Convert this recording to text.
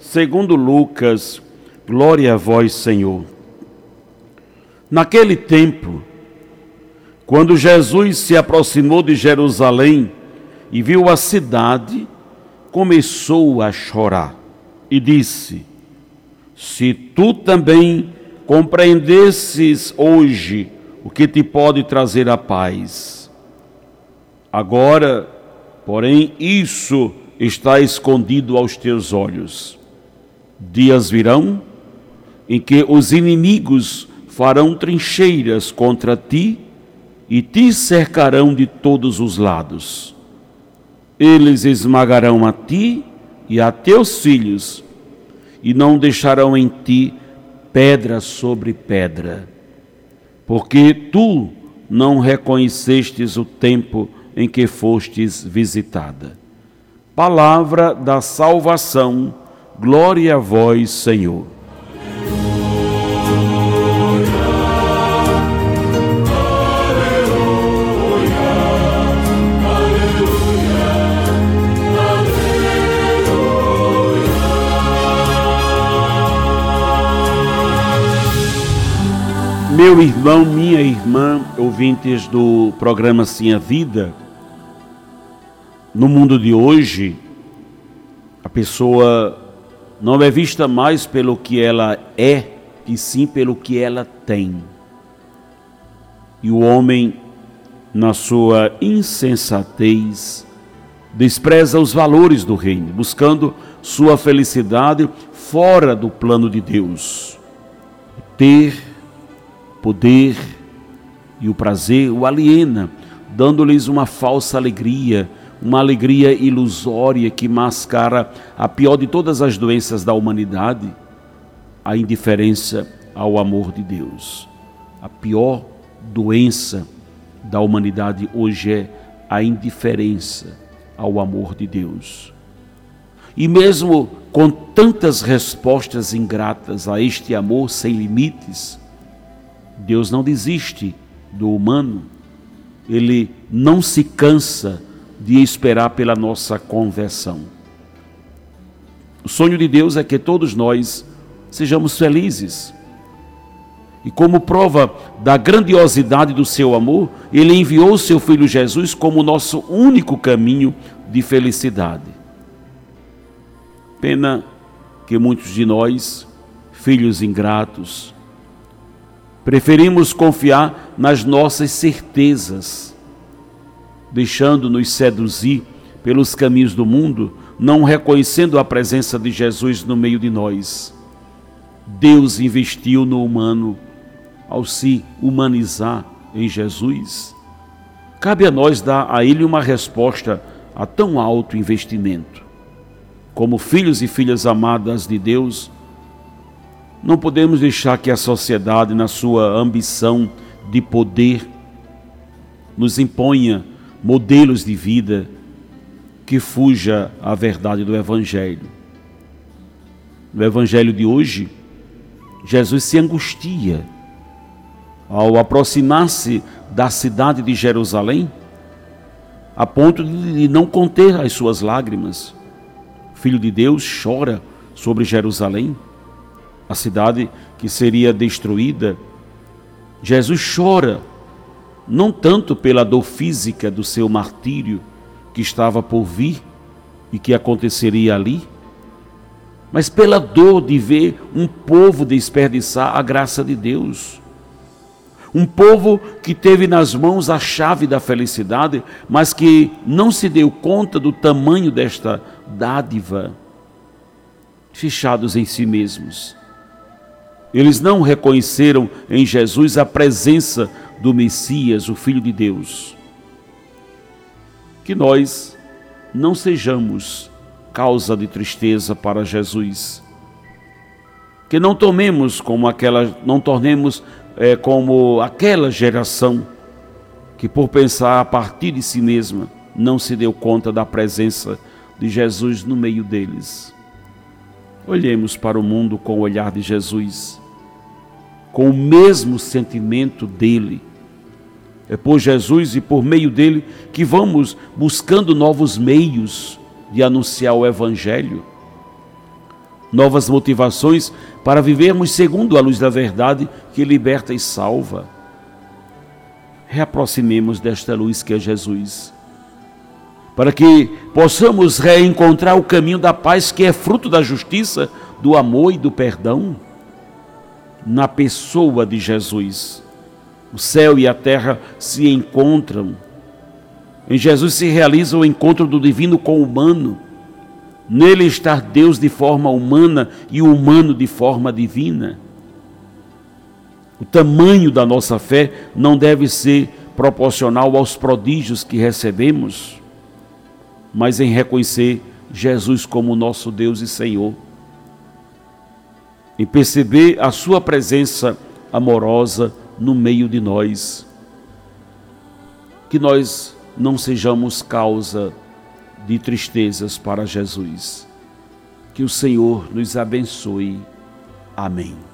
segundo Lucas. Glória a vós, Senhor. Naquele tempo, quando Jesus se aproximou de Jerusalém e viu a cidade, começou a chorar e disse: Se tu também compreendesses hoje o que te pode trazer a paz. Agora, porém, isso está escondido aos teus olhos. Dias virão em que os inimigos farão trincheiras contra ti e te cercarão de todos os lados. Eles esmagarão a ti e a teus filhos, e não deixarão em ti pedra sobre pedra, porque tu não reconhecestes o tempo em que fostes visitada. Palavra da salvação, glória a vós, Senhor. Meu irmão, minha irmã, ouvintes do programa Sim a Vida, no mundo de hoje, a pessoa não é vista mais pelo que ela é, e sim pelo que ela tem. E o homem, na sua insensatez, despreza os valores do reino, buscando sua felicidade fora do plano de Deus. Ter poder e o prazer o aliena, dando-lhes uma falsa alegria, uma alegria ilusória que mascara a pior de todas as doenças da humanidade, a indiferença ao amor de Deus. A pior doença da humanidade hoje é a indiferença ao amor de Deus. E mesmo com tantas respostas ingratas a este amor sem limites, Deus não desiste do humano, ele não se cansa de esperar pela nossa conversão. O sonho de Deus é que todos nós sejamos felizes. E como prova da grandiosidade do seu amor, ele enviou o seu filho Jesus como nosso único caminho de felicidade. Pena que muitos de nós, filhos ingratos, Preferimos confiar nas nossas certezas, deixando-nos seduzir pelos caminhos do mundo, não reconhecendo a presença de Jesus no meio de nós. Deus investiu no humano ao se humanizar em Jesus. Cabe a nós dar a Ele uma resposta a tão alto investimento. Como filhos e filhas amadas de Deus, não podemos deixar que a sociedade, na sua ambição de poder, nos imponha modelos de vida que fuja à verdade do Evangelho. No Evangelho de hoje, Jesus se angustia ao aproximar-se da cidade de Jerusalém, a ponto de não conter as suas lágrimas. O Filho de Deus chora sobre Jerusalém a cidade que seria destruída, Jesus chora, não tanto pela dor física do seu martírio que estava por vir e que aconteceria ali, mas pela dor de ver um povo desperdiçar a graça de Deus. Um povo que teve nas mãos a chave da felicidade, mas que não se deu conta do tamanho desta dádiva, fechados em si mesmos. Eles não reconheceram em Jesus a presença do Messias, o Filho de Deus. Que nós não sejamos causa de tristeza para Jesus, Que não tomemos como aquela, não tornemos é, como aquela geração que por pensar a partir de si mesma não se deu conta da presença de Jesus no meio deles. Olhemos para o mundo com o olhar de Jesus, com o mesmo sentimento dele. É por Jesus e por meio dele que vamos buscando novos meios de anunciar o Evangelho, novas motivações para vivermos segundo a luz da verdade que liberta e salva. Reaproximemos desta luz que é Jesus para que possamos reencontrar o caminho da paz que é fruto da justiça, do amor e do perdão na pessoa de Jesus. O céu e a terra se encontram. Em Jesus se realiza o encontro do divino com o humano. Nele está Deus de forma humana e o humano de forma divina. O tamanho da nossa fé não deve ser proporcional aos prodígios que recebemos mas em reconhecer Jesus como nosso Deus e Senhor, em perceber a Sua presença amorosa no meio de nós. Que nós não sejamos causa de tristezas para Jesus. Que o Senhor nos abençoe. Amém.